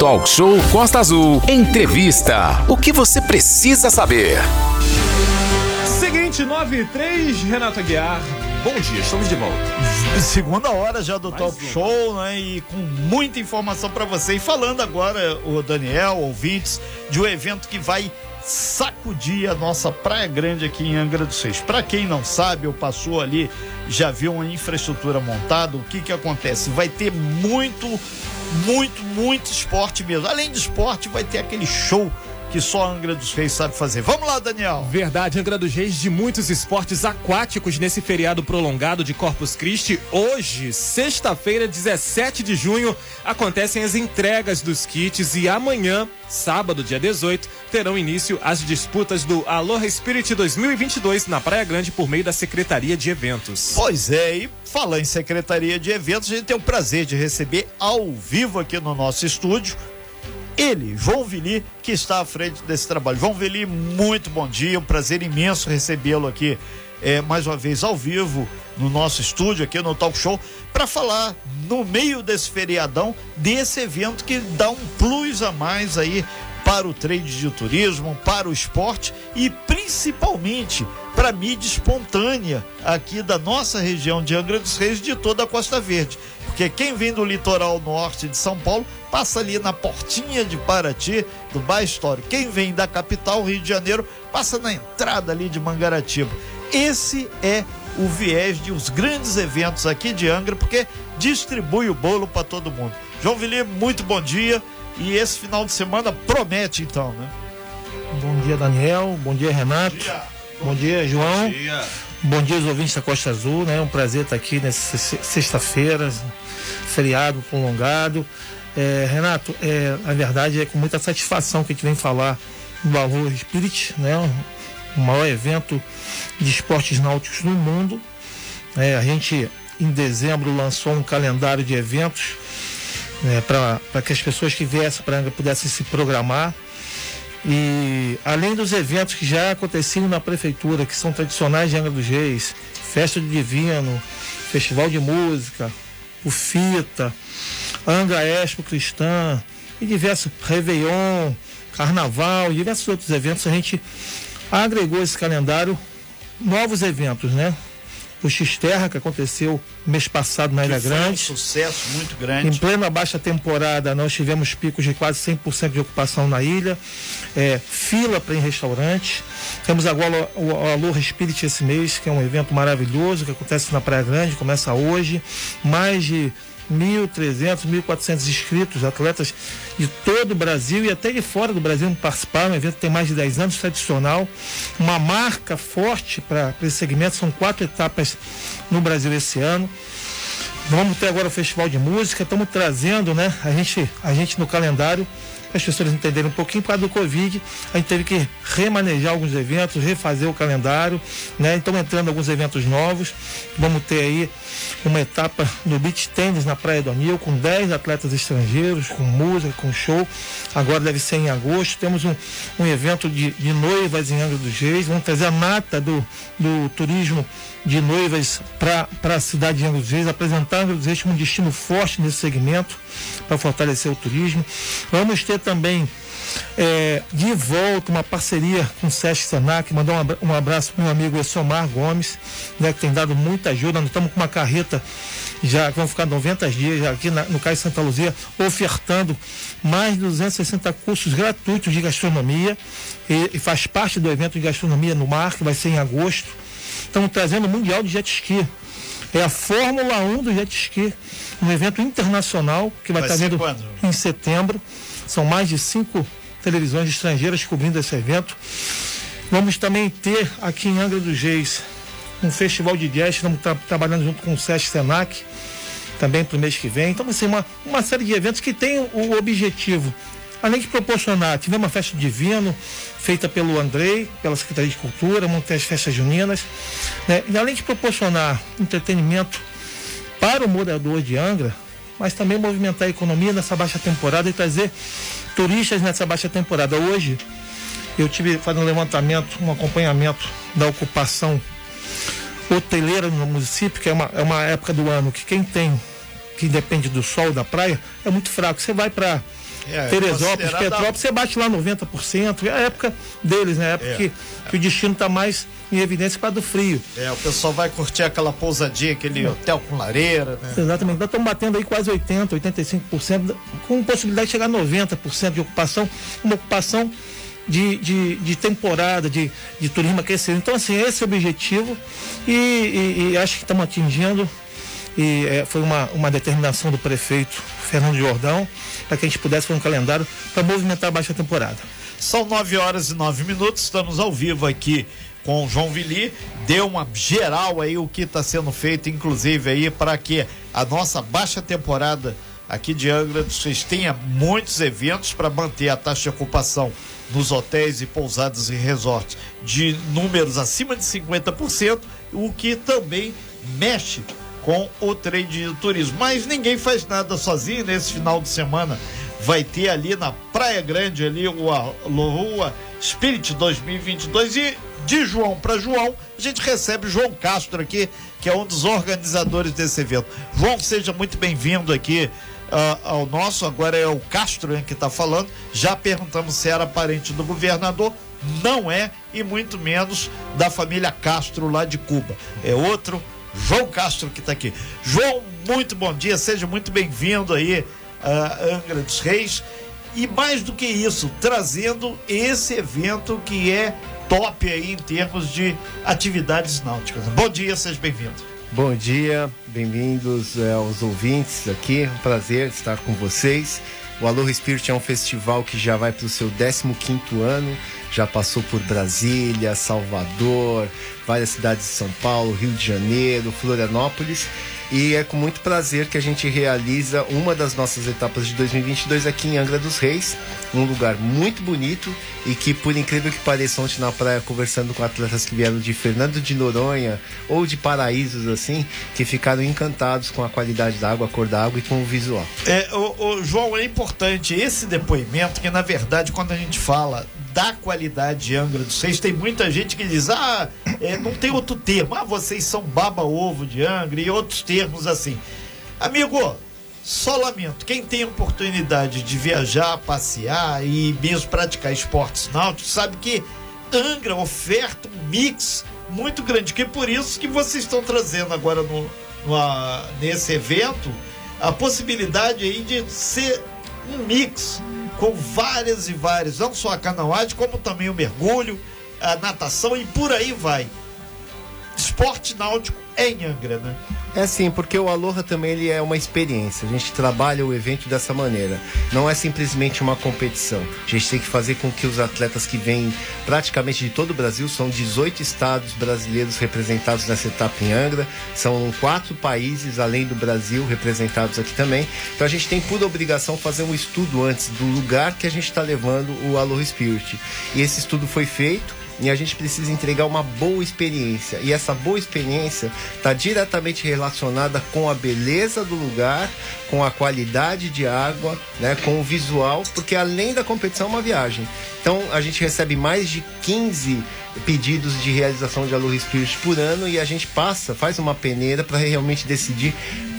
Talk Show Costa Azul. Entrevista. O que você precisa saber? Seguinte, 9 e 3, Renato Aguiar. Bom dia, estamos de volta. Segunda hora já do Mais Talk uma. Show, né? E com muita informação para você. E falando agora, o Daniel, ouvintes, de um evento que vai sacudir a nossa Praia Grande aqui em Angra dos Reis. Para quem não sabe, ou passou ali, já viu uma infraestrutura montada, o que que acontece? Vai ter muito, muito, muito esporte mesmo. Além de esporte, vai ter aquele show que só Angra dos Reis sabe fazer. Vamos lá, Daniel. Verdade, Angra dos Reis de muitos esportes aquáticos nesse feriado prolongado de Corpus Christi. Hoje, sexta-feira, 17 de junho, acontecem as entregas dos kits e amanhã, sábado, dia 18, terão início as disputas do Aloha Spirit 2022 na Praia Grande por meio da Secretaria de Eventos. Pois é, e falar em Secretaria de Eventos, a gente tem o prazer de receber ao vivo aqui no nosso estúdio ele, João Vili, que está à frente desse trabalho. João Vili, muito bom dia, um prazer imenso recebê-lo aqui é, mais uma vez ao vivo no nosso estúdio, aqui no Talk Show, para falar no meio desse feriadão desse evento que dá um plus a mais aí para o trade de turismo, para o esporte e principalmente para a mídia espontânea aqui da nossa região de Angra dos Reis de toda a Costa Verde. Porque quem vem do litoral norte de São Paulo passa ali na portinha de Paraty, do bairro Histórico. Quem vem da capital, Rio de Janeiro, passa na entrada ali de Mangaratiba. Esse é o viés de os grandes eventos aqui de Angra, porque distribui o bolo para todo mundo. João Vili, muito bom dia. E esse final de semana promete, então, né? Bom dia, Daniel. Bom dia, Renato. Bom dia, João. Bom dia. Bom dia, os ouvintes da Costa Azul, né? É um prazer estar aqui nessa se- sexta-feira, feriado prolongado. É, Renato, é, a verdade é com muita satisfação que a gente vem falar do Valor Spirit, né? O maior evento de esportes náuticos no mundo. É, a gente, em dezembro, lançou um calendário de eventos né, para que as pessoas que viessem para Angra pudessem se programar. E além dos eventos que já aconteciam na prefeitura, que são tradicionais de Angra dos Reis, Festa do Divino, Festival de Música, o FITA, Angra Expo Cristã, e diversos Réveillon, Carnaval, diversos outros eventos, a gente agregou esse calendário novos eventos, né? O X-Terra, que aconteceu mês passado na Ilha foi um Grande. sucesso muito Em grande. plena baixa temporada, nós tivemos picos de quase 100% de ocupação na ilha, é, fila para em restaurantes. Temos agora o, o Aloha Spirit esse mês, que é um evento maravilhoso que acontece na Praia Grande, começa hoje. Mais de 1.300, 1.400 inscritos, atletas de todo o Brasil e até de fora do Brasil participaram. O evento tem mais de 10 anos, tradicional. Uma marca forte para esse segmento, são quatro etapas no Brasil esse ano. Vamos ter agora o Festival de Música, estamos trazendo, né? A gente, a gente no calendário, as pessoas entenderem um pouquinho, por causa do Covid, a gente teve que remanejar alguns eventos, refazer o calendário, né? Então entrando alguns eventos novos. Vamos ter aí uma etapa do beach tennis na Praia do Anil, com 10 atletas estrangeiros, com música, com show. Agora deve ser em agosto. Temos um, um evento de, de noivas em Angra dos Reis. Vamos trazer a nata do, do turismo de noivas para a cidade de Angra dos Reis, apresentar Angra dos Reis como um destino forte nesse segmento para fortalecer o turismo. Vamos ter também é, de volta uma parceria com o Sesc Senac, mandar um abra- abraço para o meu amigo Essomar Gomes, né, que tem dado muita ajuda. Nós estamos com uma carreta já que vão ficar 90 dias aqui na- no Cais Santa Luzia, ofertando mais de 260 cursos gratuitos de gastronomia e, e faz parte do evento de gastronomia no mar, que vai ser em agosto. Estamos trazendo o Mundial de Jet Ski. É a Fórmula 1 do Jet Ski, um evento internacional que vai, Vai estar ser vindo quando? em setembro. São mais de cinco televisões estrangeiras cobrindo esse evento. Vamos também ter aqui em Angra dos Reis um festival de jazz, estamos tra- trabalhando junto com o Sesc Senac, também para o mês que vem. Então ser uma, uma série de eventos que tem o objetivo, além de proporcionar, tivemos uma festa divino, feita pelo Andrei, pela Secretaria de Cultura, vamos ter as festas juninas, né? e além de proporcionar entretenimento para o morador de Angra, mas também movimentar a economia nessa baixa temporada e trazer turistas nessa baixa temporada. Hoje eu tive fazendo um levantamento, um acompanhamento da ocupação hoteleira no município, que é uma, é uma época do ano que quem tem, que depende do sol da praia, é muito fraco. Você vai para É, Teresópolis, considerada- Petrópolis, você bate lá 90%. É a época deles, né? A época É. que, que o destino está mais em evidência causa do frio. É, o pessoal vai curtir aquela pousadinha, aquele hotel com lareira, né? Exatamente. Nós estamos batendo aí quase 80%, 85%, com possibilidade de chegar a 90% de ocupação, uma ocupação de, de, de temporada, de, de turismo aquecido. Então, assim, esse é o objetivo e, e- e acho que estamos atingindo. E eh, foi uma, uma determinação do prefeito Fernando Jordão para que a gente pudesse fazer um calendário para movimentar a baixa temporada. São 9 horas e 9 minutos, estamos ao vivo aqui com o João Vili. Deu uma geral aí o que está sendo feito, inclusive aí para que a nossa baixa temporada aqui de Angra dos Reis tenha muitos eventos para manter a taxa de ocupação nos hotéis e pousadas e resorts de números acima de 50%, o que também mexe com o trade de turismo. Mas ninguém faz nada sozinho nesse final de semana. Vai ter ali na Praia Grande ali o Aloha Spirit 2022 e de João para João, a gente recebe João Castro aqui, que é um dos organizadores desse evento. João, seja muito bem-vindo aqui ah, ao nosso, agora é o Castro hein, que está falando. Já perguntamos se era parente do governador, não é, e muito menos da família Castro lá de Cuba. É outro João Castro que está aqui. João, muito bom dia, seja muito bem-vindo aí a Angra dos Reis. E mais do que isso, trazendo esse evento que é top aí em termos de atividades náuticas. Bom dia, seja bem-vindo. Bom dia, bem-vindos eh, aos ouvintes aqui. Um prazer estar com vocês. O Aloha Spirit é um festival que já vai para o seu 15º ano, já passou por Brasília, Salvador, várias cidades de São Paulo, Rio de Janeiro, Florianópolis. E é com muito prazer que a gente realiza uma das nossas etapas de 2022 aqui em Angra dos Reis, um lugar muito bonito e que, por incrível que pareça, ontem na praia, conversando com atletas que vieram de Fernando de Noronha ou de Paraísos, assim, que ficaram encantados com a qualidade da água, a cor da água e com o visual. É, o, o João, é importante esse depoimento, que na verdade, quando a gente fala da qualidade de Angra dos Reis, tem muita gente que diz, ah, é, não tem outro termo, ah, vocês são baba-ovo de Angra e outros termos assim. Amigo, só lamento, quem tem oportunidade de viajar, passear e mesmo praticar esportes náuticos, sabe que Angra oferta um mix muito grande, que é por isso que vocês estão trazendo agora no, no, a- nesse evento a possibilidade aí de ser um mix com várias e várias, não só a canoagem, como também o mergulho, a natação e por aí vai. Esporte náutico em Angra, né? É sim, porque o Aloha também ele é uma experiência. A gente trabalha o evento dessa maneira. Não é simplesmente uma competição. A gente tem que fazer com que os atletas que vêm praticamente de todo o Brasil, são 18 estados brasileiros representados nessa etapa em Angra, são quatro países além do Brasil representados aqui também. Então a gente tem por obrigação fazer um estudo antes do lugar que a gente está levando o Aloha Spirit. E esse estudo foi feito e a gente precisa entregar uma boa experiência. E essa boa experiência está diretamente relacionada com a beleza do lugar, com a qualidade de água, né, com o visual, porque além da competição é uma viagem. Então a gente recebe mais de 15 pedidos de realização de Aloha Spirit por ano e a gente passa, faz uma peneira para realmente decidir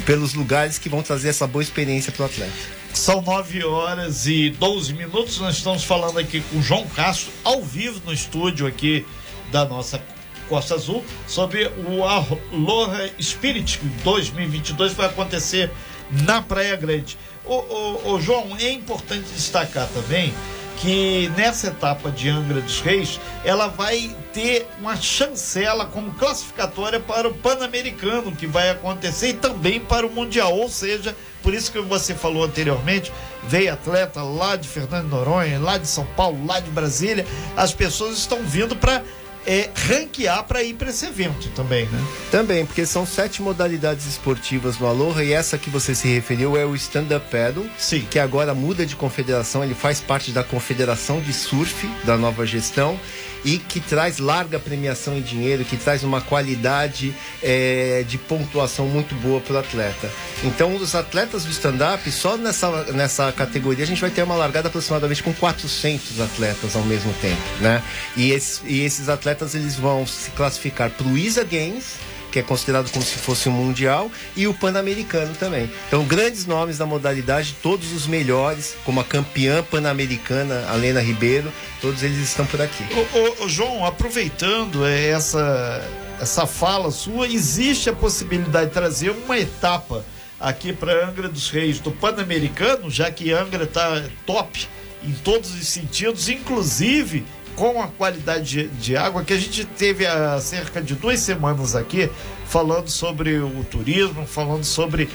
pelos lugares que vão trazer essa boa experiência para o atleta. São 9 horas e 12 minutos. Nós estamos falando aqui com o João Castro, ao vivo no estúdio aqui da nossa Costa Azul, sobre o Aloha Spirit 2022 vai acontecer na Praia Grande. Ô, ô, ô, João, é importante destacar também que nessa etapa de Angra dos Reis, ela vai ter uma chancela como classificatória para o Pan-Americano que vai acontecer e também para o Mundial, ou seja, por isso que você falou anteriormente, veio atleta lá de Fernando Noronha, lá de São Paulo, lá de Brasília, as pessoas estão vindo para é, ranquear para ir para esse evento também, né? Também, porque são sete modalidades esportivas no Aloha e essa que você se referiu é o stand-up paddle, Sim. que agora muda de confederação, ele faz parte da Confederação de Surf da nova gestão e que traz larga premiação em dinheiro, que traz uma qualidade eh, de pontuação muito boa para o atleta. Então, os atletas do stand-up, só nessa, nessa categoria, a gente vai ter uma largada aproximadamente com 400 atletas ao mesmo tempo, né? E esses, e esses atletas, eles vão se classificar para o ISA Games, que é considerado como se fosse um mundial, e o pan-americano também. Então, grandes nomes da modalidade, todos os melhores, como a campeã pan-americana, a Lena Ribeiro, todos eles estão por aqui. Ô, ô, ô, João, aproveitando é, essa, essa fala sua, existe a possibilidade de trazer uma etapa aqui para Angra dos Reis do Pan-Americano, já que Angra está top em todos os sentidos, inclusive com a qualidade de, de, água que a gente teve há cerca de duas semanas aqui falando sobre o turismo, falando sobre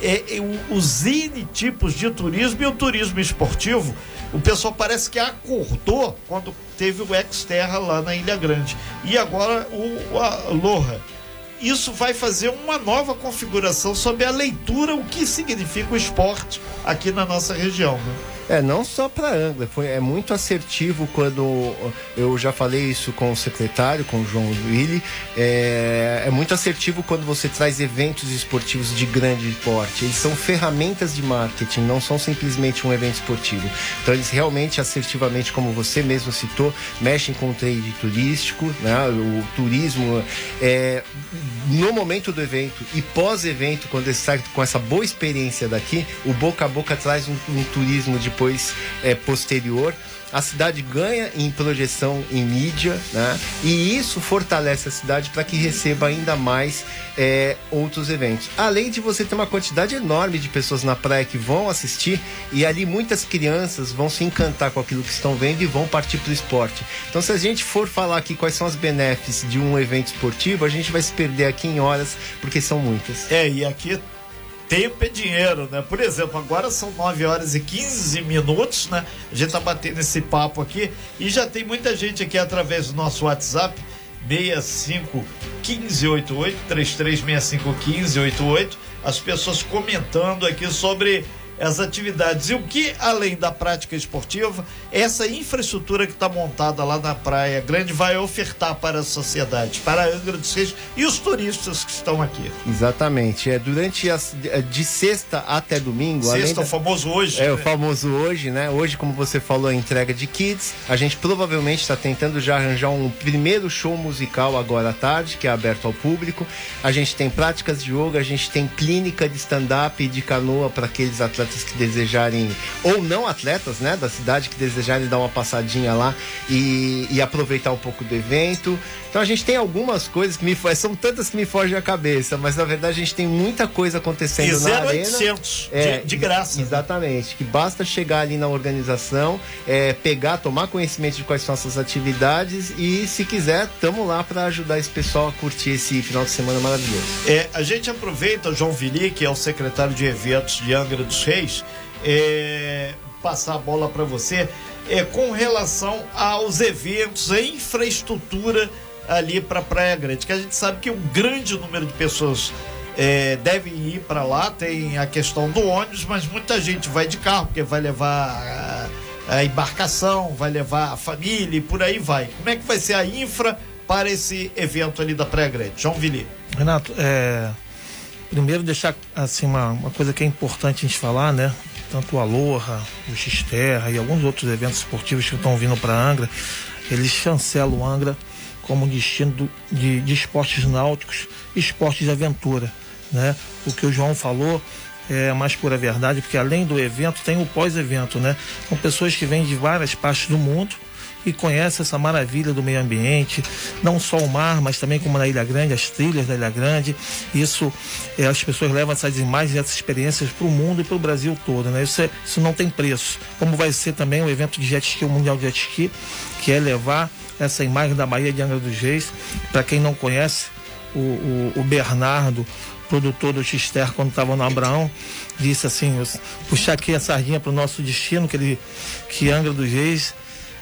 é, é, os N tipos de turismo e o turismo esportivo. O pessoal parece que acordou quando teve o Exterra lá na Ilha Grande. E agora o Aloha isso vai fazer uma nova configuração sobre a leitura, o que significa o esporte aqui na nossa região. Né? É, não só para Angra, foi, é muito assertivo quando eu já falei isso com o secretário, com o João Willi, é, é muito assertivo quando você traz eventos esportivos de grande porte. Eles são ferramentas de marketing, não são simplesmente um evento esportivo. Então eles realmente, assertivamente, como você mesmo citou, mexem com o trade turístico, né? o turismo. É, no momento do evento e pós-evento, quando eles saem com essa boa experiência daqui, o boca a boca traz um, um turismo de depois é, posterior. A cidade ganha em projeção em mídia, né? E isso fortalece a cidade para que receba ainda mais é, outros eventos. Além de você ter uma quantidade enorme de pessoas na praia que vão assistir e ali muitas crianças vão se encantar com aquilo que estão vendo e vão partir para o esporte. Então, se a gente for falar aqui quais são as benefícios de um evento esportivo, a gente vai se perder aqui em horas, porque são muitas. É, e aqui tempo é dinheiro, né? Por exemplo, agora são 9 horas e 15 minutos, né? A gente tá batendo esse papo aqui e já tem muita gente aqui através do nosso WhatsApp 65 1588 3365 1588 as pessoas comentando aqui sobre as atividades. E o que, além da prática esportiva, essa infraestrutura que está montada lá na Praia Grande vai ofertar para a sociedade, para a Angra dos Reis e os turistas que estão aqui. Exatamente. É, durante as, é, de sexta até domingo. Sexta, da, o famoso hoje. É, né? o famoso hoje, né? Hoje, como você falou, a entrega de kits. A gente provavelmente está tentando já arranjar um primeiro show musical agora à tarde, que é aberto ao público. A gente tem práticas de yoga, a gente tem clínica de stand-up e de canoa para aqueles atletas atletas que desejarem, ou não atletas, né, da cidade que desejarem dar uma passadinha lá e, e aproveitar um pouco do evento. Então a gente tem algumas coisas que me são tantas que me fogem a cabeça, mas na verdade a gente tem muita coisa acontecendo e na 0800 arena. É, de, de graça. Exatamente, que basta chegar ali na organização, é, pegar, tomar conhecimento de quais são essas atividades e se quiser, tamo lá para ajudar esse pessoal a curtir esse final de semana maravilhoso. É, a gente aproveita, João Vili, que é o secretário de eventos de Angra dos Reis, é, passar a bola para você é, com relação aos eventos, a infraestrutura ali para Praia Grande, que a gente sabe que um grande número de pessoas é, devem ir para lá, tem a questão do ônibus, mas muita gente vai de carro, porque vai levar a, a embarcação, vai levar a família e por aí vai. Como é que vai ser a infra para esse evento ali da Praia Grande? João Vili. Renato, é, primeiro deixar assim uma, uma coisa que é importante a gente falar, né? Tanto o Aloha, o Xterra e alguns outros eventos esportivos que estão vindo para Angra, eles chancelam Angra como destino do, de, de esportes náuticos esportes de aventura. Né? O que o João falou é mais pura verdade, porque além do evento tem o pós-evento, né? São pessoas que vêm de várias partes do mundo e conhecem essa maravilha do meio ambiente, não só o mar, mas também como na Ilha Grande, as trilhas da Ilha Grande. Isso, é, as pessoas levam essas imagens essas experiências para o mundo e para o Brasil todo, né? Isso, é, isso não tem preço. Como vai ser também o evento de jet ski, o Mundial de Jet Ski, que é levar essa imagem da Bahia de Angra dos Reis. Para quem não conhece, o, o, o Bernardo, produtor do Xister, quando estava no Abraão, disse assim: puxar aqui a sardinha para o nosso destino, que, ele, que Angra dos Reis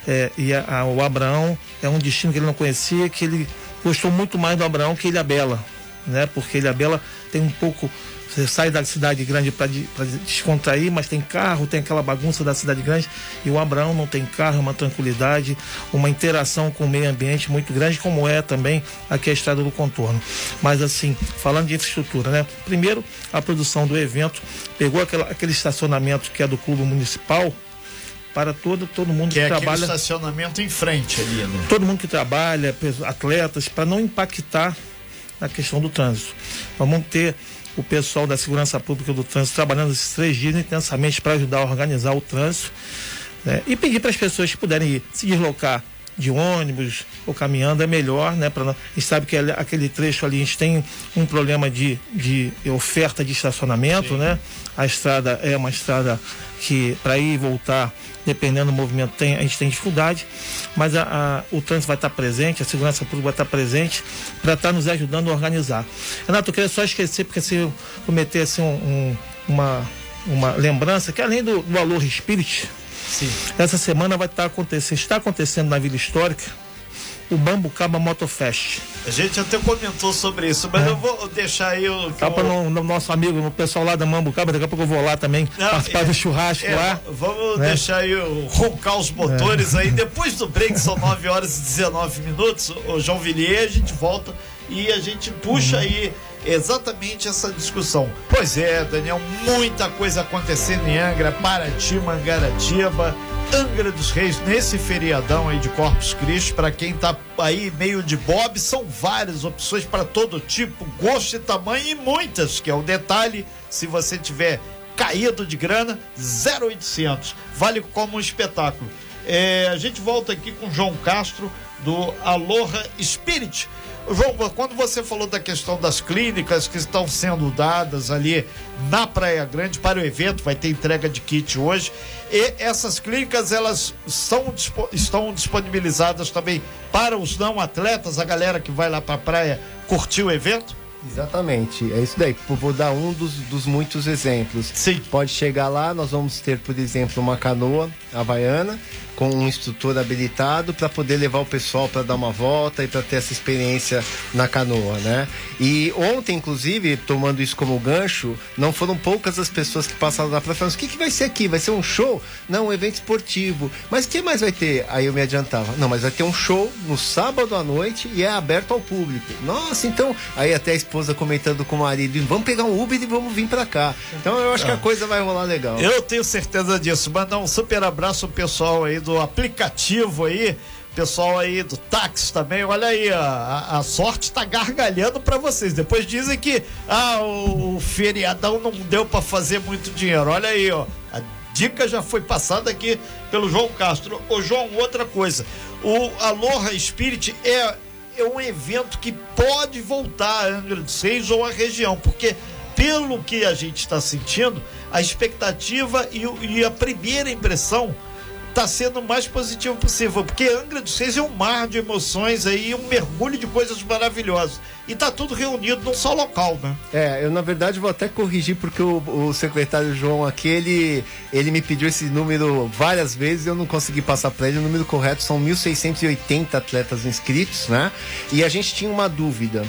é, e a, a, o Abraão é um destino que ele não conhecia, que ele gostou muito mais do Abraão que Ilhabela, né? Porque Ilhabela tem um pouco você sai da cidade grande para descontrair, mas tem carro, tem aquela bagunça da cidade grande. E o Abraão não tem carro, é uma tranquilidade, uma interação com o meio ambiente muito grande, como é também aqui a estrada do contorno. Mas assim, falando de infraestrutura, né? Primeiro, a produção do evento pegou aquela, aquele estacionamento que é do clube municipal, para todo, todo mundo que, que é trabalha. estacionamento em frente ali, né? Todo mundo que trabalha, atletas, para não impactar na questão do trânsito. Vamos ter o pessoal da segurança pública do trânsito trabalhando esses três dias intensamente para ajudar a organizar o trânsito né? e pedir para as pessoas que puderem ir, se deslocar de ônibus ou caminhando é melhor, né? Pra, a gente sabe que aquele trecho ali a gente tem um problema de, de oferta de estacionamento, Sim. né? A estrada é uma estrada que para ir e voltar, dependendo do movimento, tem, a gente tem dificuldade, mas a, a, o trânsito vai estar presente, a segurança pública vai estar presente para estar nos ajudando a organizar. Renato, eu queria só esquecer, porque se eu cometer assim, um, um, uma, uma lembrança, que além do, do Alô Spirit, Sim. Essa semana vai estar acontecendo, está acontecendo na Vila Histórica o Bambucaba Motofest. A gente até comentou sobre isso, mas é. eu vou deixar aí o. Tá para no, no, nosso amigo, no pessoal lá da Mambucaba, daqui a pouco eu vou lá também Não, participar é, do churrasco é, lá. Vamos né? deixar aí o roncar os motores é. aí. Depois do break, são 9 horas e 19 minutos, o João Villiers, a gente volta e a gente puxa uhum. aí exatamente essa discussão. Pois é, Daniel, muita coisa acontecendo em Angra, Paraty, Mangaratiba, Angra dos Reis, nesse feriadão aí de Corpus Christi, para quem tá aí meio de bob, são várias opções para todo tipo, gosto e tamanho e muitas, que é o detalhe, se você tiver caído de grana, 0800, vale como um espetáculo. É, a gente volta aqui com João Castro do Aloha Spirit João, quando você falou da questão das clínicas que estão sendo dadas ali na Praia Grande para o evento, vai ter entrega de kit hoje, e essas clínicas elas são, estão disponibilizadas também para os não atletas, a galera que vai lá para a praia curtir o evento? Exatamente, é isso daí. Vou dar um dos, dos muitos exemplos. Sim. Pode chegar lá, nós vamos ter, por exemplo, uma canoa havaiana com um instrutor habilitado para poder levar o pessoal para dar uma volta e para ter essa experiência na canoa, né? E ontem, inclusive, tomando isso como gancho, não foram poucas as pessoas que passaram lá para falar: o que, que vai ser aqui? Vai ser um show? Não, um evento esportivo. Mas o que mais vai ter? Aí eu me adiantava: não, mas vai ter um show no sábado à noite e é aberto ao público. Nossa, então. Aí até a esposa comentando com o marido: vamos pegar um Uber e vamos vir para cá. Então eu acho que a ah. coisa vai rolar legal. Eu tenho certeza disso. Mandar um super abraço ao pessoal aí do aplicativo aí, pessoal aí do táxi também, olha aí, a, a sorte tá gargalhando para vocês. Depois dizem que ah, o, o feriadão não deu para fazer muito dinheiro. Olha aí, ó. A dica já foi passada aqui pelo João Castro. Ô João, outra coisa. O Aloha Spirit é, é um evento que pode voltar a Angra dos Reis ou a região, porque pelo que a gente está sentindo, a expectativa e, e a primeira impressão está sendo o mais positivo possível, porque Angra dos Reis é um mar de emoções aí, um mergulho de coisas maravilhosas. E tá tudo reunido num só local, né? É, eu na verdade vou até corrigir porque o, o secretário João aqui, ele, ele me pediu esse número várias vezes e eu não consegui passar para ele. O número correto são 1.680 atletas inscritos, né? E a gente tinha uma dúvida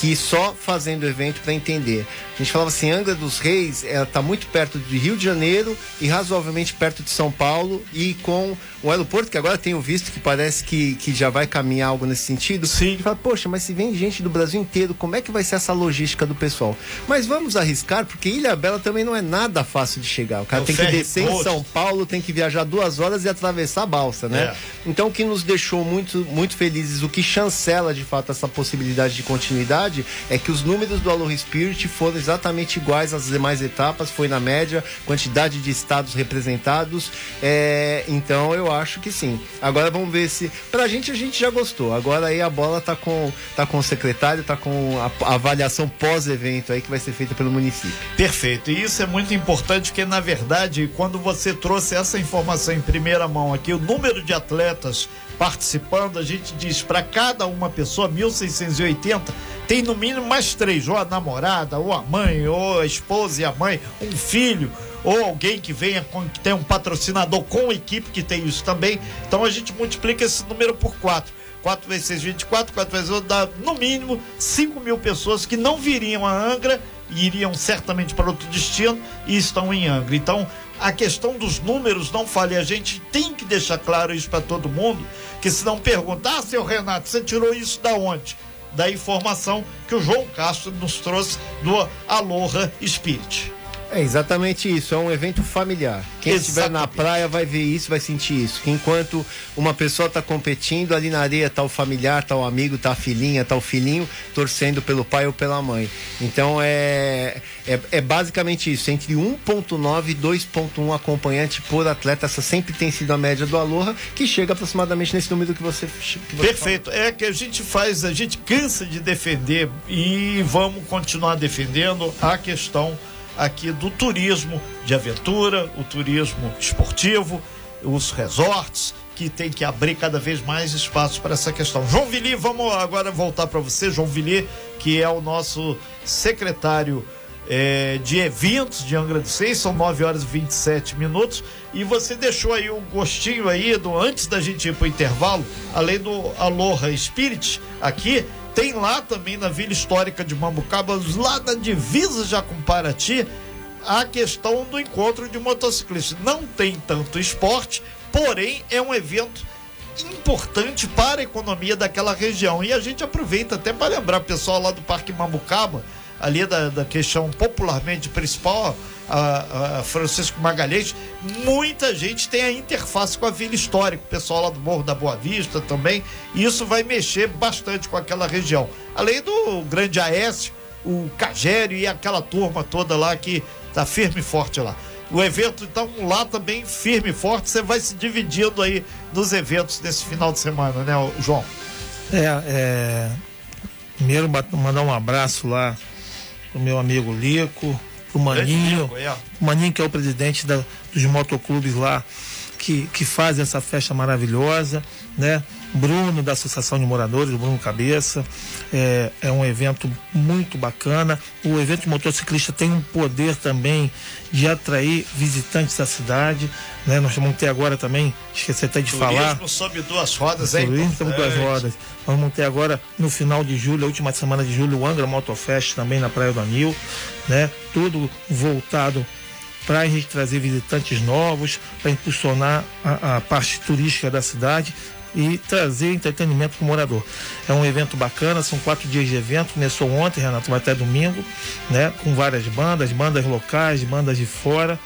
que só fazendo o evento para entender. A gente falava assim, Angra dos Reis está muito perto de Rio de Janeiro e razoavelmente perto de São Paulo e com o aeroporto, que agora tenho visto que parece que, que já vai caminhar algo nesse sentido. Sim. E fala, poxa, mas se vem gente do Brasil inteiro, como é que vai ser essa logística do pessoal? Mas vamos arriscar, porque Ilha Bela também não é nada fácil de chegar. O cara é tem que descer em São Paulo, tem que viajar duas horas e atravessar a balsa, né? É. Então o que nos deixou muito, muito felizes, o que chancela de fato essa possibilidade de continuidade, é que os números do Aloha Spirit foram exatamente iguais às demais etapas, foi na média, quantidade de estados representados. É, então eu acho que sim. Agora vamos ver se. Pra gente, a gente já gostou. Agora aí a bola tá com, tá com o secretário, tá com a, a avaliação pós-evento aí que vai ser feita pelo município. Perfeito. E isso é muito importante, porque na verdade, quando você trouxe essa informação em primeira mão aqui, o número de atletas participando, a gente diz para cada uma pessoa, 1680, tem no mínimo mais três, ou a namorada, ou a mãe, ou a esposa e a mãe, um filho, ou alguém que venha com, que tem um patrocinador com equipe que tem isso também. Então a gente multiplica esse número por quatro. 4 vezes 6, 24, 4 vezes 8, dá no mínimo 5 mil pessoas que não viriam a Angra e iriam certamente para outro destino e estão em Angra. Então, a questão dos números não fale. A gente tem que deixar claro isso para todo mundo, que se não perguntar, ah, seu Renato, você tirou isso da onde? Da informação que o João Castro nos trouxe do Aloha Spirit. É exatamente isso, é um evento familiar. Quem estiver na Exatamente. praia vai ver isso, vai sentir isso. Que enquanto uma pessoa está competindo, ali na areia tá o familiar, tá o amigo, tá a filhinha, tá o filhinho torcendo pelo pai ou pela mãe. Então é, é, é basicamente isso, entre 1.9 e 2.1 acompanhante por atleta, essa sempre tem sido a média do Aloha, que chega aproximadamente nesse número que você, que você Perfeito. É que a gente faz, a gente cansa de defender e vamos continuar defendendo a questão aqui do turismo de aventura, o turismo esportivo, os resorts que tem que abrir cada vez mais espaços para essa questão. João Vili, vamos agora voltar para você, João Vili, que é o nosso secretário é, de eventos de Angra dos Seis, são 9 horas e 27 minutos. E você deixou aí um gostinho aí do antes da gente ir pro intervalo, além do Aloha Spirit aqui, tem lá também na Vila Histórica de Mambucaba, lá na divisa já com Paraty, a questão do encontro de motociclistas. Não tem tanto esporte, porém é um evento importante para a economia daquela região. E a gente aproveita até para lembrar o pessoal lá do Parque Mambucaba, ali da, da questão popularmente principal, a, a Francisco Magalhães, muita gente tem a interface com a Vila Histórica, o pessoal lá do Morro da Boa Vista também, e isso vai mexer bastante com aquela região. Além do Grande Aécio, o Cagério e aquela turma toda lá que tá firme e forte lá. O evento, então, lá também firme e forte, você vai se dividindo aí nos eventos desse final de semana, né, João? É, é, primeiro mandar um abraço lá pro meu amigo Lico, pro Maninho, o Maninho que é o presidente da- dos motoclubes lá, que, que faz essa festa maravilhosa, né? Bruno da Associação de Moradores, o Bruno Cabeça, é, é um evento muito bacana. O evento de motociclista tem um poder também de atrair visitantes da cidade, né? Nós vamos ter agora também, esqueci até de falar, Turismo sob duas rodas, é Turismo sobre duas importante. rodas. Nós vamos ter agora, no final de julho, a última semana de julho, o Angra Motofest também na Praia do Anil, né? Tudo voltado para a gente trazer visitantes novos, para impulsionar a, a parte turística da cidade e trazer entretenimento para o morador. É um evento bacana, são quatro dias de evento, começou ontem, Renato, vai até domingo, né? Com várias bandas, bandas locais, bandas de fora.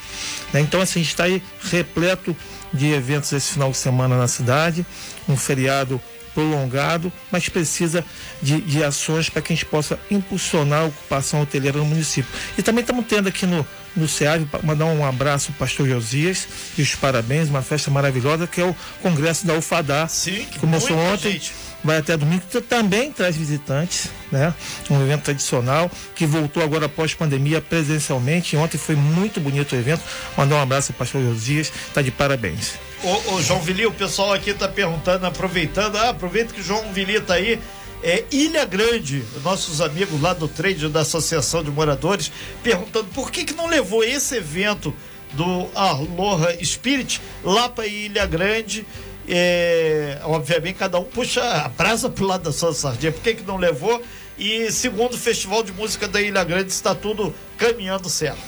né? Então, assim, a gente está aí repleto de eventos esse final de semana na cidade, um feriado prolongado, mas precisa de, de ações para que a gente possa impulsionar a ocupação hoteleira no município. E também estamos tendo aqui no, no SEAV, mandar um abraço ao pastor Josias e os parabéns, uma festa maravilhosa que é o Congresso da UFADA. Sim, que Começou ontem, gente. vai até domingo, que também traz visitantes, né? Um evento tradicional que voltou agora após pandemia presencialmente. Ontem foi muito bonito o evento. Mandar um abraço ao pastor Josias, está de parabéns. Ô, ô, João Vili, o pessoal aqui tá perguntando, aproveitando, ah, aproveita que o João Vili tá aí. É, Ilha Grande, nossos amigos lá do trade da Associação de Moradores, perguntando por que, que não levou esse evento do Aloha Spirit lá para Ilha Grande. É, obviamente, cada um puxa a brasa pro lado da sua sardinha. Por que, que não levou? E segundo o Festival de Música da Ilha Grande, está tudo caminhando certo.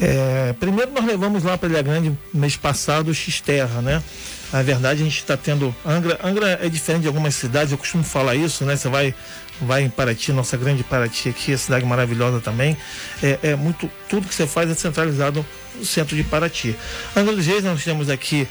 É, primeiro nós levamos lá para Ilha Grande mês passado o X-Terra, né? Na verdade a gente está tendo. Angra, Angra é diferente de algumas cidades, eu costumo falar isso, né? Você vai, vai em Paraty, nossa grande Paraty aqui, a cidade maravilhosa também. É, é muito. Tudo que você faz é centralizado no centro de Paraty. Angra dos Reis nós temos aqui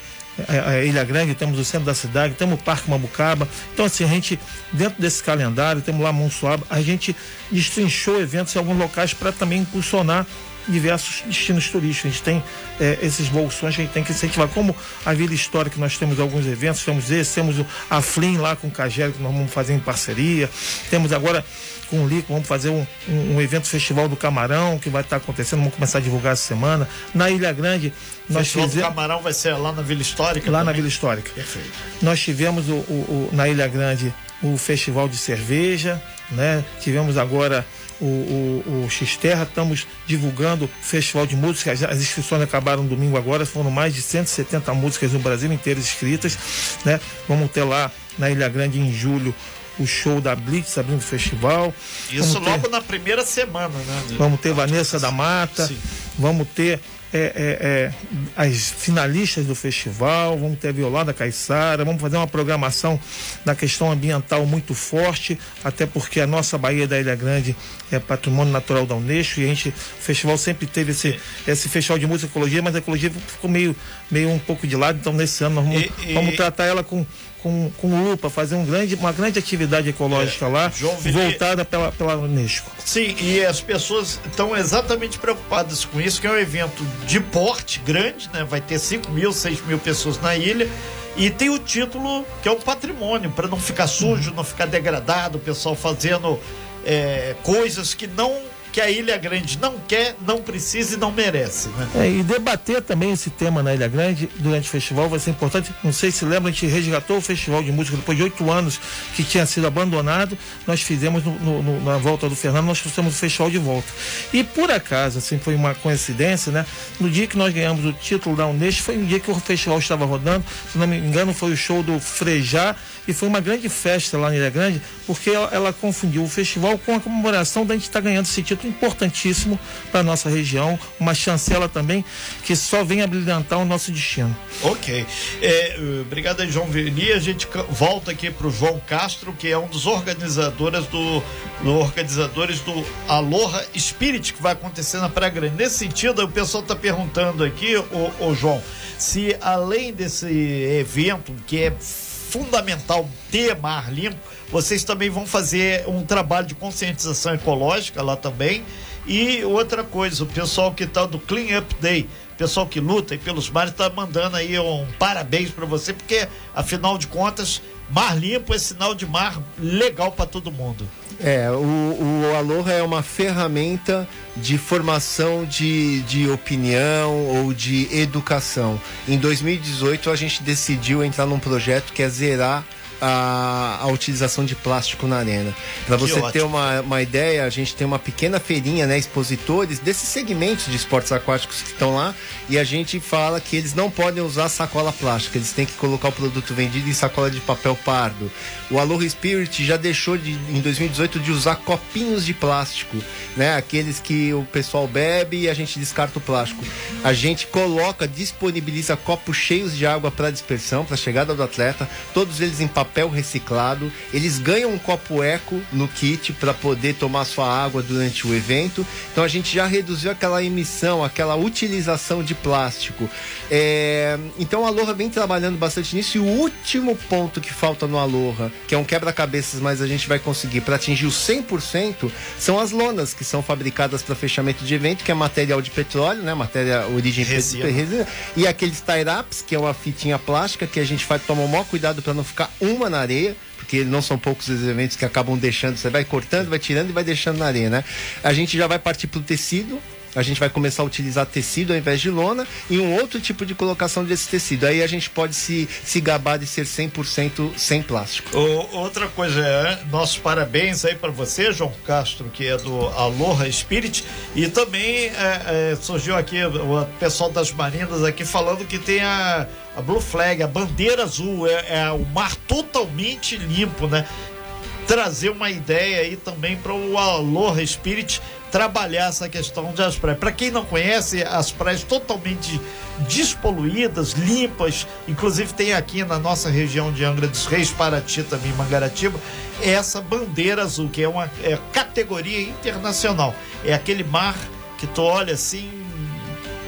a, a Ilha Grande, temos o centro da cidade, temos o Parque Mambucaba. Então, assim, a gente, dentro desse calendário, temos lá Monsuaba, a gente destrinchou eventos em alguns locais para também impulsionar diversos destinos turísticos. A gente tem eh, esses bolsões que a gente tem que incentivar. Como a Vila Histórica, nós temos alguns eventos, temos esse, temos a Flim lá com o Cagero, que nós vamos fazer em parceria. Temos agora com o Lico, vamos fazer um, um, um evento Festival do Camarão, que vai estar acontecendo, vamos começar a divulgar essa semana. Na Ilha Grande, nós Festival do fizemos. Camarão vai ser lá na Vila Histórica? Lá na também? Vila Histórica. Perfeito. Nós tivemos o, o- o- na Ilha Grande o Festival de Cerveja, né? Tivemos agora o, o, o X-Terra, estamos divulgando o Festival de Música. As, inscrições acabaram domingo agora, foram mais de 170 músicas no Brasil inteiro escritas, né? Vamos ter lá na Ilha Grande em julho o show da Blitz abrindo o festival. Isso Vamos ter- logo na primeira semana, né? Vamos ter Vanessa da Mata, Sim. vamos ter é, é, é, as finalistas do festival, vamos ter a Violada Caiçara, vamos fazer uma programação na questão ambiental muito forte, até porque a nossa Baía da Ilha Grande é patrimônio natural da Unesco e a gente, o festival sempre teve esse, esse festival de música e ecologia, mas a ecologia ficou meio, meio um pouco de lado, então nesse ano nós vamos, E- e- vamos tratar ela com, com, com lupa, fazer um grande, uma grande atividade ecológica lá, João Vili- voltada pela, pela Unesco. Sim, e as pessoas estão exatamente preocupadas com isso, que é um evento de porte grande, né? Vai ter 5 mil, 6 mil pessoas na ilha. E tem o título que é o patrimônio, para não ficar sujo, não ficar degradado, o pessoal fazendo é, coisas que não que a Ilha Grande não quer, não precisa e não merece. Né? É, e debater também esse tema na Ilha Grande durante o festival vai ser importante. Não sei se lembra, a gente resgatou o festival de música depois de oito anos que tinha sido abandonado. Nós fizemos no- no- na volta do Fernando, nós trouxemos o festival de volta. E por acaso, assim, foi uma coincidência, né? No dia que nós ganhamos o título da Unesco, foi um dia que o festival estava rodando. Se não me engano, foi o show do Frejá. E foi uma grande festa lá na Ilha Grande, porque ela, ela confundiu o festival com a comemoração da gente estar ganhando esse título importantíssimo para nossa região, uma chancela também que só vem a brilhantar o nosso destino. Ok. É, obrigado João Vili. A gente volta aqui para o João Castro, que é um dos organizadores do, do organizadores do Aloha Spirit, que vai acontecer na Praia Grande. Nesse sentido, o pessoal está perguntando aqui, ô, João, se além desse evento, que é fundamental ter mar limpo, vocês também vão fazer um trabalho de conscientização ecológica lá também. E outra coisa, o pessoal que tá do Clean Up Day, pessoal que luta pelos mares, tá mandando aí um parabéns para você, porque afinal de contas, mar limpo é sinal de mar legal para todo mundo. É, o, o Aloha é uma ferramenta de formação de, de opinião ou de educação. Em 2018, a gente decidiu entrar num projeto que é zerar a, a utilização de plástico na arena. Para você ter ótimo. uma, uma ideia, a gente tem uma pequena feirinha, né, expositores desses segmentos de esportes aquáticos que estão lá, e a gente fala que eles não podem usar sacola plástica, eles têm que colocar o produto vendido em sacola de papel pardo. O Aloha Spirit já deixou de, em 2018 de usar copinhos de plástico, né, aqueles que o pessoal bebe e a gente descarta o plástico. A gente coloca, disponibiliza copos cheios de água para dispersão, para chegada do atleta, todos eles em papel reciclado. Eles ganham um copo eco no kit para poder tomar sua água durante o evento. Então a gente já reduziu aquela emissão, aquela utilização de plástico. É, Então a Aloha vem trabalhando bastante nisso. E o último ponto que falta no Aloha, que é um quebra-cabeças, mas a gente vai conseguir para atingir o 100%, são as lonas que são fabricadas para fechamento de evento, que é material de petróleo, né? Matéria origem Resina. resina. E aqueles tie-ups, que é uma fitinha plástica que a gente faz tomar o maior cuidado para não ficar uma na areia. Porque não são poucos os eventos que acabam deixando, você vai cortando, vai tirando e vai deixando na areia, né? A gente já vai partir pro tecido, a gente vai começar a utilizar tecido ao invés de lona e um outro tipo de colocação desse tecido. Aí a gente pode se, se gabar de ser 100% sem plástico. O- outra coisa, é, nossos parabéns aí para você, João Castro, que é do Aloha Spirit. E também é, é, surgiu aqui o, pessoal das Marinas aqui falando que tem a, a Blue Flag, a bandeira azul, é, é o mar totalmente limpo, né? Trazer uma ideia aí também para o Aloha Spirit trabalhar essa questão das praias. Para quem não conhece, as praias totalmente despoluídas, limpas, inclusive tem aqui na nossa região de Angra dos Reis, Paraty também, Mangaratiba, essa bandeira azul, que é uma é categoria internacional. É aquele mar que tu olha assim,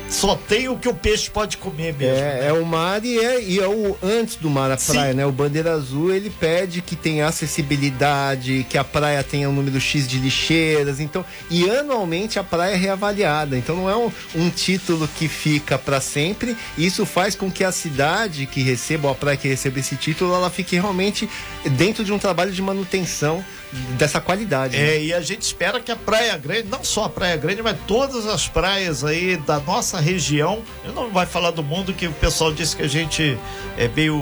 só tem o que o peixe pode comer mesmo. É, né? é o mar e é, e é o antes do mar, a Sim. praia, né? O Bandeira Azul, ele pede que tenha acessibilidade, que a praia tenha um número X de lixeiras, então, e anualmente a praia é reavaliada. Então não é um, um título que fica para sempre. Isso faz com que a cidade que receba, ou a praia que receba esse título, ela fique realmente dentro de um trabalho de manutenção dessa qualidade. né? É, e a gente espera que a Praia Grande, não só a Praia Grande, mas todas as praias aí da nossa região, eu não vai falar do mundo que o pessoal disse que a gente é meio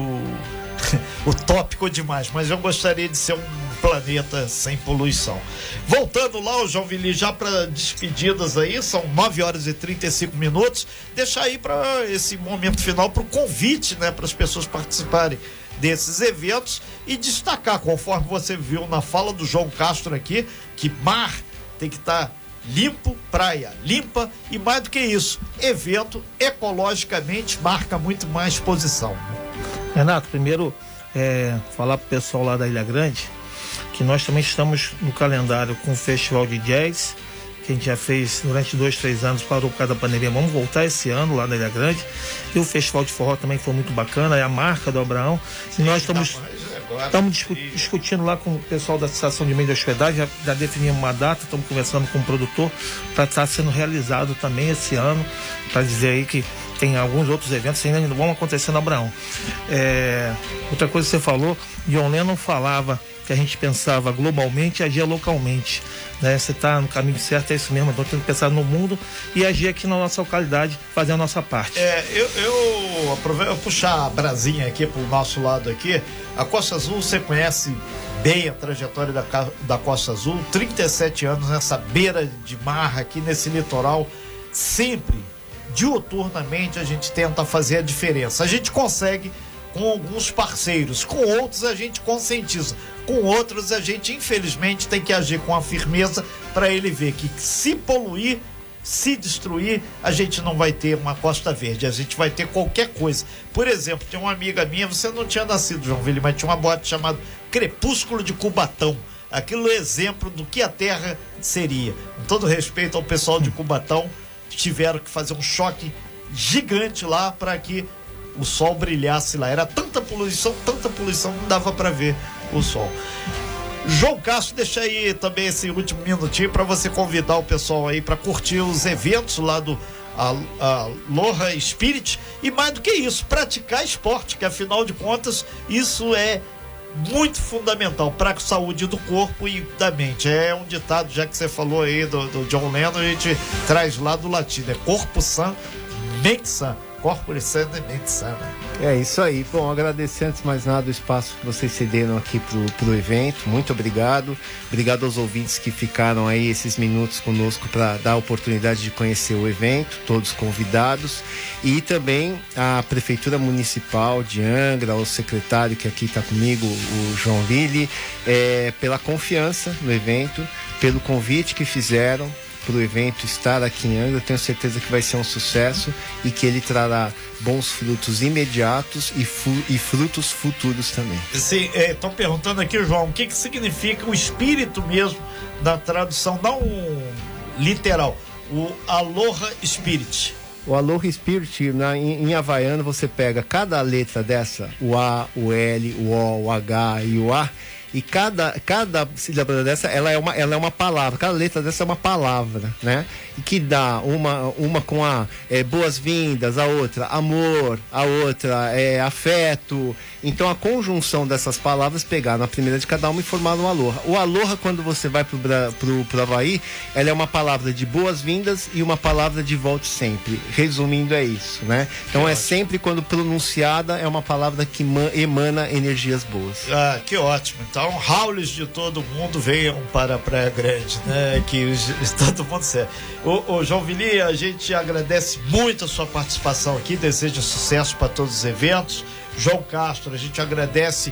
utópico demais, mas eu gostaria de ser um planeta sem poluição. Voltando lá, o João já para despedidas aí, são 9 horas e 35 minutos. Deixar aí para esse momento final para o convite, né, para as pessoas participarem desses eventos e destacar, conforme você viu na fala do João Castro aqui, que mar tem que estar limpo, praia limpa e mais do que isso, evento ecologicamente marca muito mais posição. Renato, primeiro é, falar pro pessoal lá da Ilha Grande que nós também estamos no calendário com o Festival de Jazz, que a gente já fez durante dois, três anos, parou por causa da pandemia. Vamos voltar esse ano lá na Ilha Grande. E o Festival de Forró também foi muito bacana, é a marca do Abraão. E nós estamos Estamos discu discutindo lá com o pessoal da Associação de Meio de Hospedagem, já, já definimos uma data, estamos conversando com o produtor para estar tá sendo realizado também esse ano, para dizer aí que tem alguns outros eventos que ainda vão acontecer no Abraão. É, outra coisa que você falou, John Lennon falava que a gente pensava globalmente e agia localmente. Né? Você está no caminho certo, é isso mesmo. Então tem que pensar no mundo e agir aqui na nossa localidade, fazer a nossa parte. É, eu, eu aproveito eu puxar a brasinha aqui para o nosso lado aqui. A Costa Azul, você conhece bem a trajetória da, da Costa Azul, 37 anos nessa beira de mar aqui nesse litoral, sempre, diuturnamente, a gente tenta fazer a diferença. A gente consegue com alguns parceiros, com outros a gente conscientiza, com outros a gente infelizmente tem que agir com a firmeza para ele ver que se poluir, se destruir, a gente não vai ter uma Costa Verde, a gente vai ter qualquer coisa. Por exemplo, tem uma amiga minha, você não tinha nascido, João Vili, mas tinha uma bote chamada Crepúsculo de Cubatão. Aquilo é exemplo do que a Terra seria. Com todo respeito ao pessoal de Cubatão, tiveram que fazer um choque gigante lá para que o sol brilhasse lá. Era tanta poluição, tanta poluição, não dava para ver o sol. João Castro, deixa aí também esse último minutinho para você convidar o pessoal aí para curtir os eventos lá do Aloha Spirit e mais do que isso, praticar esporte, que afinal de contas isso é muito fundamental para a saúde do corpo e da mente. É um ditado, já que você falou aí do, do John Lennon, a gente traz lá do latim, é corpo sã, mente sã. Corpore Sano e Mente Sana. É isso aí. Bom, agradecer antes de mais nada o espaço que vocês cederam aqui pro, pro evento. Muito obrigado. Obrigado aos ouvintes que ficaram aí esses minutos conosco para dar a oportunidade de conhecer o evento, todos convidados. E também a Prefeitura Municipal de Angra, o secretário que aqui está comigo, o João Lille, é, pela confiança no evento, pelo convite que fizeram para o evento estar aqui em Angra. Eu tenho certeza que vai ser um sucesso e que ele trará bons frutos imediatos e, e frutos futuros também. Estão é, perguntando aqui, João, o que, que significa o espírito mesmo da tradução, não literal, o Aloha Spirit. O Aloha Spirit, na, em, em havaiano, você pega cada letra dessa, o A, o L, o O, o H e o A, e cada, cada sílaba dessa, ela é, uma, ela é uma palavra, cada letra dessa é uma palavra, né? Que dá uma, uma com a é, boas-vindas, a outra amor, a outra é afeto. Então a conjunção dessas palavras pegar na primeira de cada uma e formar um aloha. O aloha, quando você vai pro, pro, pro Havaí, ela é uma palavra de boas-vindas e uma palavra de volte sempre. Resumindo, é isso, né? Então que é ótimo. sempre quando pronunciada, é uma palavra que emana energias boas. Ah, que ótimo. Então, Raules de todo mundo venham para a Praia Grande, né? Que todo mundo serve. Ô, ô, João Vili, a gente agradece muito a sua participação aqui, deseja sucesso para todos os eventos. João Castro, a gente agradece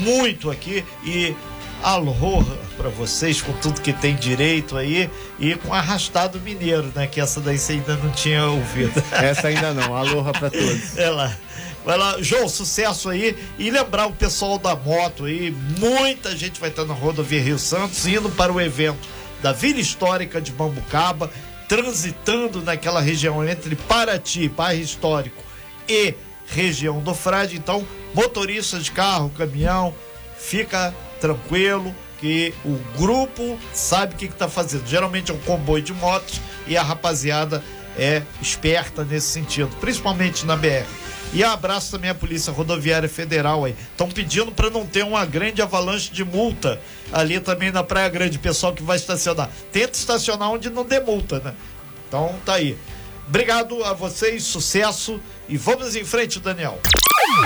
muito aqui e aloha para vocês com tudo que tem direito aí e com arrastado mineiro, né? Que essa daí você ainda não tinha ouvido. Essa ainda não, aloha para todos. É lá. Vai lá, João, sucesso aí. E lembrar o pessoal da moto aí, muita gente vai estar na rodovia Rio Santos indo para o evento da Vila Histórica de Bambucaba, transitando naquela região entre Paraty, bairro histórico, e região do Frade. Então, motorista de carro, caminhão, fica tranquilo que o grupo sabe o que está fazendo. Geralmente é um comboio de motos e a rapaziada é esperta nesse sentido, principalmente na BR. E abraço também a Polícia Rodoviária Federal aí. Estão pedindo para não ter uma grande avalanche de multa ali também na Praia Grande, pessoal que vai estacionar. Tenta estacionar onde não dê multa, né? Então tá aí. Obrigado a vocês, sucesso e vamos em frente, Daniel.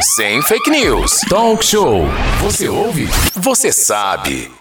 Sem fake news. Talk show. Você ouve? Você sabe.